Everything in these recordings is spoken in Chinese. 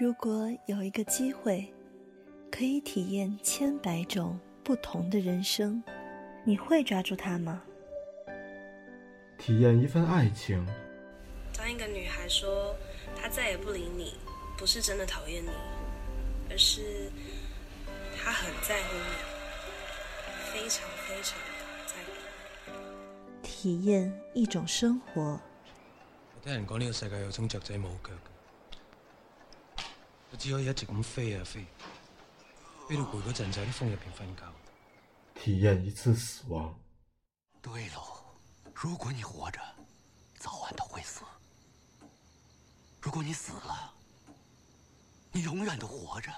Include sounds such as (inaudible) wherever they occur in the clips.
如果有一个机会，可以体验千百种不同的人生，你会抓住它吗？体验一份爱情。当一个女孩说她再也不理你，不是真的讨厌你，而是她很在乎你，非常非常在乎。体验一种生活。我听人讲呢个世界有种雀仔冇脚。我只可以一直咁飞啊飞，飞到攰嗰阵就喺啲风入边瞓觉。体验一次死亡。对喽，如果你活着，早晚都会死；如果你死了，你永远都活着。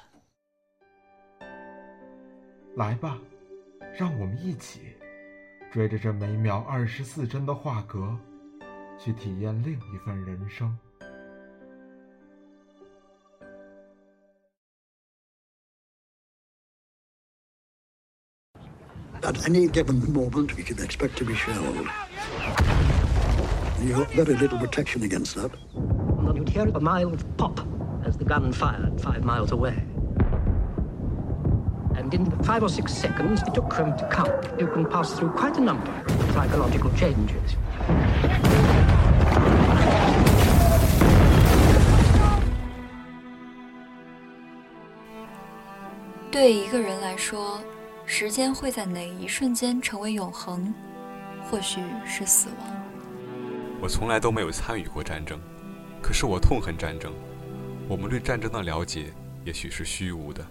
来吧，让我们一起追着这每秒二十四帧的画格，去体验另一份人生。At any given moment, we can expect to be shelled. You've got very little protection against that. And then you'd hear a mild pop as the gun fired five miles away. And in five or six seconds it took from to count, you can pass through quite a number of psychological changes. 时间会在哪一瞬间成为永恒？或许是死亡。我从来都没有参与过战争，可是我痛恨战争。我们对战争的了解也许是虚无的，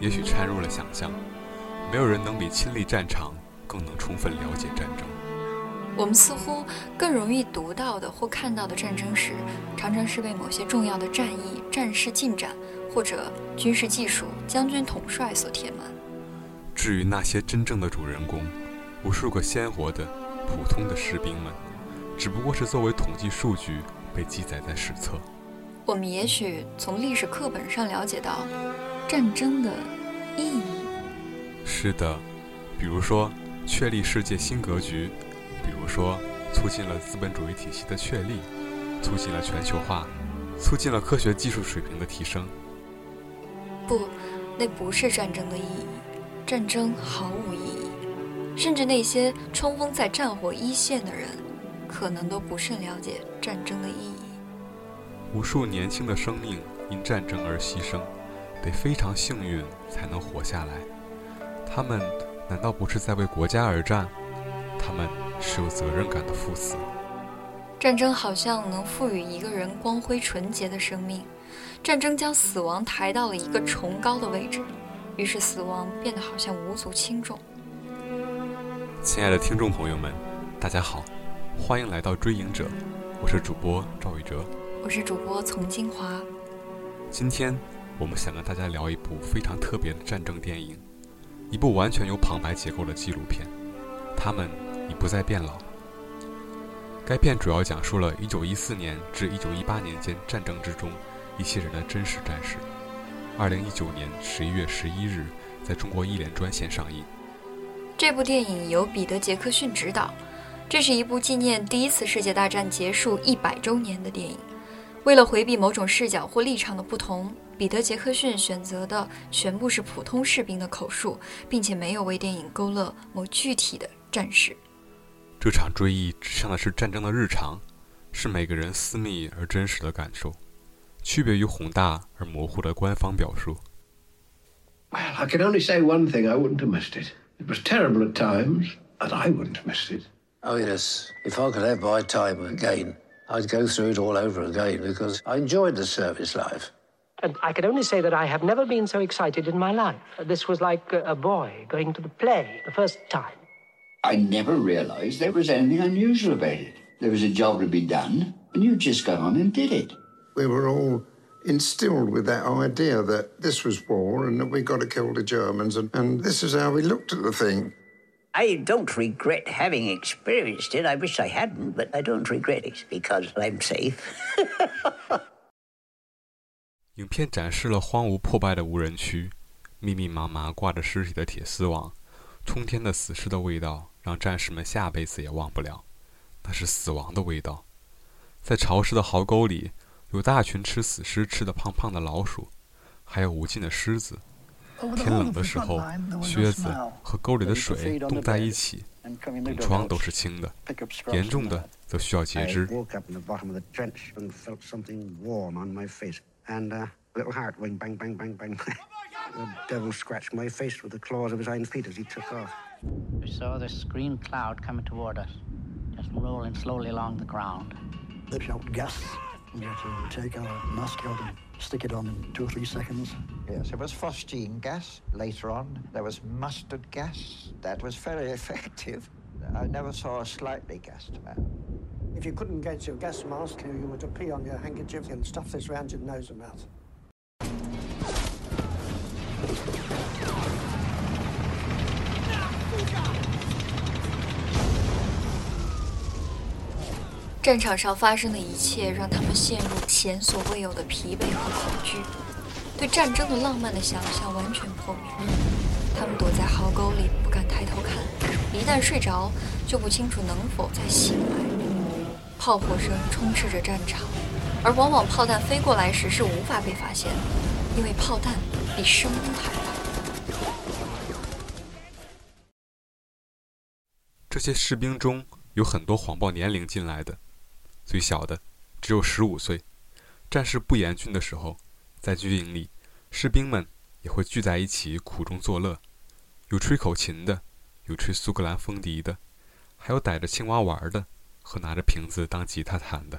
也许掺入了想象。没有人能比亲历战场更能充分了解战争。我们似乎更容易读到的或看到的战争史，常常是被某些重要的战役、战事进展或者军事技术、将军统帅所填满。至于那些真正的主人公，无数个鲜活的、普通的士兵们，只不过是作为统计数据被记载在史册。我们也许从历史课本上了解到战争的意义。是的，比如说确立世界新格局，比如说促进了资本主义体系的确立，促进了全球化，促进了科学技术水平的提升。不，那不是战争的意义。战争毫无意义，甚至那些冲锋在战火一线的人，可能都不甚了解战争的意义。无数年轻的生命因战争而牺牲，得非常幸运才能活下来。他们难道不是在为国家而战？他们是有责任感的赴死。战争好像能赋予一个人光辉纯洁的生命，战争将死亡抬到了一个崇高的位置。于是，死亡变得好像无足轻重。亲爱的听众朋友们，大家好，欢迎来到《追影者》，我是主播赵宇哲，我是主播丛金华。今天我们想跟大家聊一部非常特别的战争电影，一部完全由旁白结构的纪录片。他们已不再变老。该片主要讲述了1914年至1918年间战争之中一些人的真实战史。二零一九年十一月十一日，在中国一连专线上映。这部电影由彼得·杰克逊执导，这是一部纪念第一次世界大战结束一百周年的电影。为了回避某种视角或立场的不同，彼得·杰克逊选择的全部是普通士兵的口述，并且没有为电影勾勒某具体的战士。这场追忆指向的是战争的日常，是每个人私密而真实的感受。区别于宏大而模糊的官方表述。Well, I can only say one thing: I wouldn't have missed it. It was terrible at times, but I wouldn't have missed it. Oh yes, if I could have my time again, I'd go through it all over again because I enjoyed the service life. And I can only say that I have never been so excited in my life. This was like a boy going to the play the first time. I never realized there was anything unusual about it. There was a job to be done, and you just got on and did it we were all instilled with that idea that this was war and that we got to kill the Germans, and, and this is how we looked at the thing. I don't regret having experienced it. I wish I hadn't, but I don't regret it because I'm safe. (laughs) 影片展示了荒芜破败的无人区，密密麻麻挂着尸体的铁丝网，冲天的死尸的味道让战士们下辈子也忘不了，那是死亡的味道。在潮湿的壕沟里， 有大群吃死尸吃得胖胖的老鼠，还有无尽的狮子。天冷的时候，靴子和沟里的水冻在一起，冻疮都是轻的，严重的则需要截肢。Stick it on in two or three seconds. Yes, it was phosgene gas. Later on, there was mustard gas. That was very (laughs) effective. I never saw a slightly gassed man. If you couldn't get your gas mask, you were to pee on your handkerchief and stuff this round your nose and mouth. 战场上发生的一切让他们陷入前所未有的疲惫和恐惧，对战争的浪漫的想象完全破灭。他们躲在壕沟里，不敢抬头看，一旦睡着，就不清楚能否再醒来。炮火声充斥着战场，而往往炮弹飞过来时是无法被发现的，因为炮弹比声音还大。这些士兵中有很多谎报年龄进来的。最小的只有十五岁。战事不严峻的时候，在军营里，士兵们也会聚在一起苦中作乐，有吹口琴的，有吹苏格兰风笛的，还有逮着青蛙玩的和拿着瓶子当吉他弹的。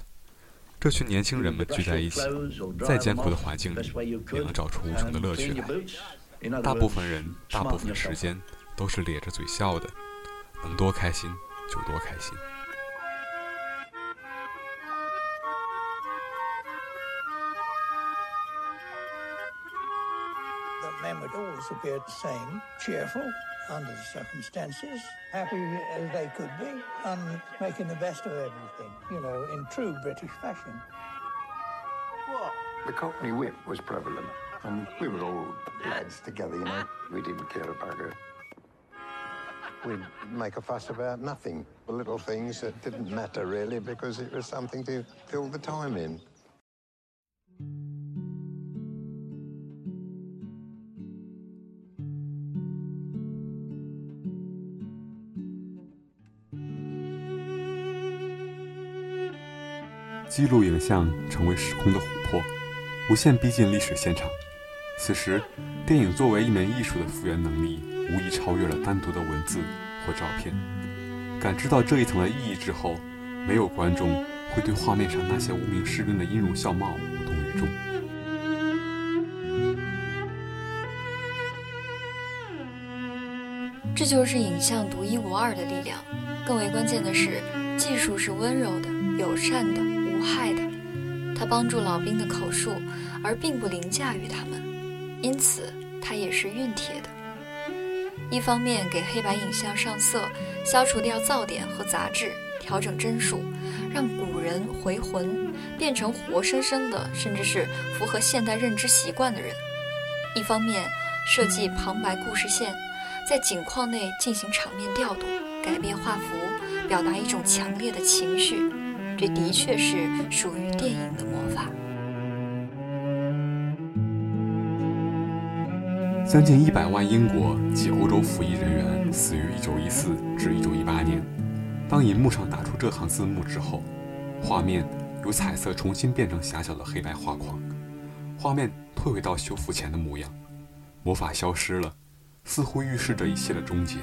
这群年轻人们聚在一起，再艰苦的环境里，也能找出无穷的乐趣来。大部分人，大部分时间都是咧着嘴笑的，能多开心就多开心。Men would always appear the same, cheerful under the circumstances, happy as they could be, and making the best of everything, you know, in true British fashion. What? The Cockney whip was prevalent, and we were all lads together, you know. We didn't care about it. We'd make a fuss about nothing, the little things that didn't matter really because it was something to fill the time in. 记录影像成为时空的琥珀，无限逼近历史现场。此时，电影作为一门艺术的复原能力，无疑超越了单独的文字或照片。感知到这一层的意义之后，没有观众会对画面上那些无名士兵的音容笑貌无动于衷。这就是影像独一无二的力量。更为关键的是，技术是温柔的、友善的。无害的，它帮助老兵的口述，而并不凌驾于他们，因此它也是熨帖的。一方面给黑白影像上色，消除掉噪点和杂质，调整帧数，让古人回魂，变成活生生的，甚至是符合现代认知习惯的人；一方面设计旁白故事线，在景框内进行场面调度，改变画幅，表达一种强烈的情绪。这的确是属于电影的魔法。将近一百万英国及欧洲服役人员死于1914至1918年。当银幕上打出这行字幕之后，画面由彩色重新变成狭小的黑白画框，画面退回到修复前的模样，魔法消失了，似乎预示着一切的终结。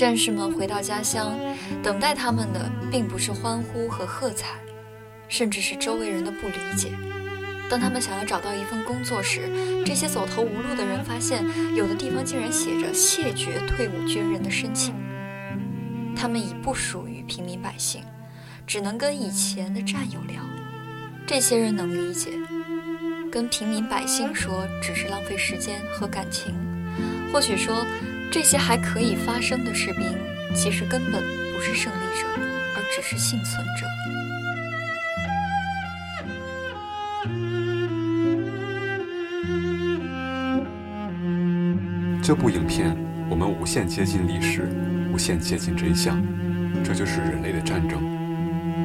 战士们回到家乡，等待他们的并不是欢呼和喝彩，甚至是周围人的不理解。当他们想要找到一份工作时，这些走投无路的人发现，有的地方竟然写着谢绝退伍军人的申请。他们已不属于平民百姓，只能跟以前的战友聊。这些人能理解，跟平民百姓说只是浪费时间和感情，或许说。这些还可以发生的士兵，其实根本不是胜利者，而只是幸存者。这部影片我们无限接近历史，无限接近真相，这就是人类的战争。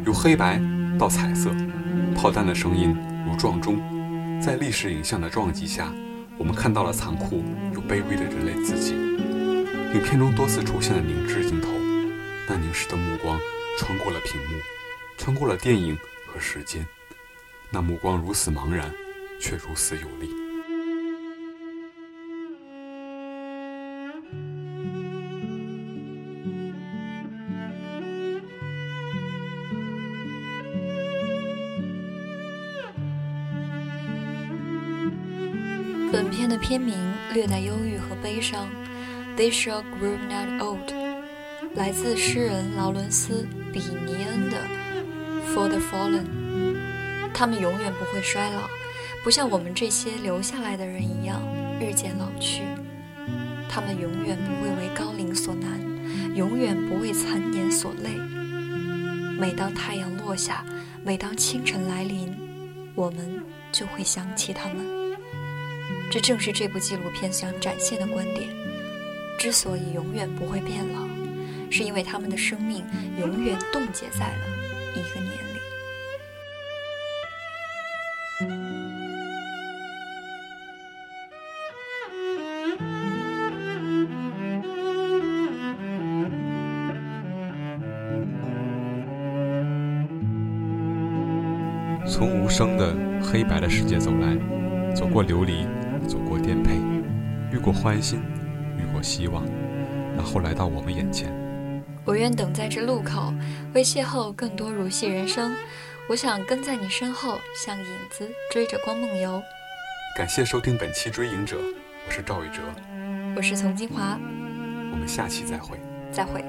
由黑白到彩色，炮弹的声音如撞钟，在历史影像的撞击下，我们看到了残酷卑微的人类自己。影片中多次出现的凝滞镜头，那凝视的目光穿过了屏幕，穿过了电影和时间，那目光如此茫然，却如此有力。本片的片名略带忧郁和悲伤，They shall grow not old，来自诗人劳伦斯·比尼恩的《For the Fallen》。他们永远不会衰老，不像我们这些留下来的人一样日渐老去。他们永远不会为高龄所难，永远不为残年所累。每当太阳落下，每当清晨来临，我们就会想起他们。这正是这部纪录片想展现的观点。之所以永远不会变老，是因为他们的生命永远冻结在了一个年龄。从无声的黑白的世界走来，走过琉璃。走过颠沛，遇过欢欣，遇过希望，然后来到我们眼前。我愿等在这路口，为邂逅更多如戏人生。我想跟在你身后，像影子追着光梦游。感谢收听本期《追影者》，我是赵宇哲，我是丛金华，我们下期再会，再会。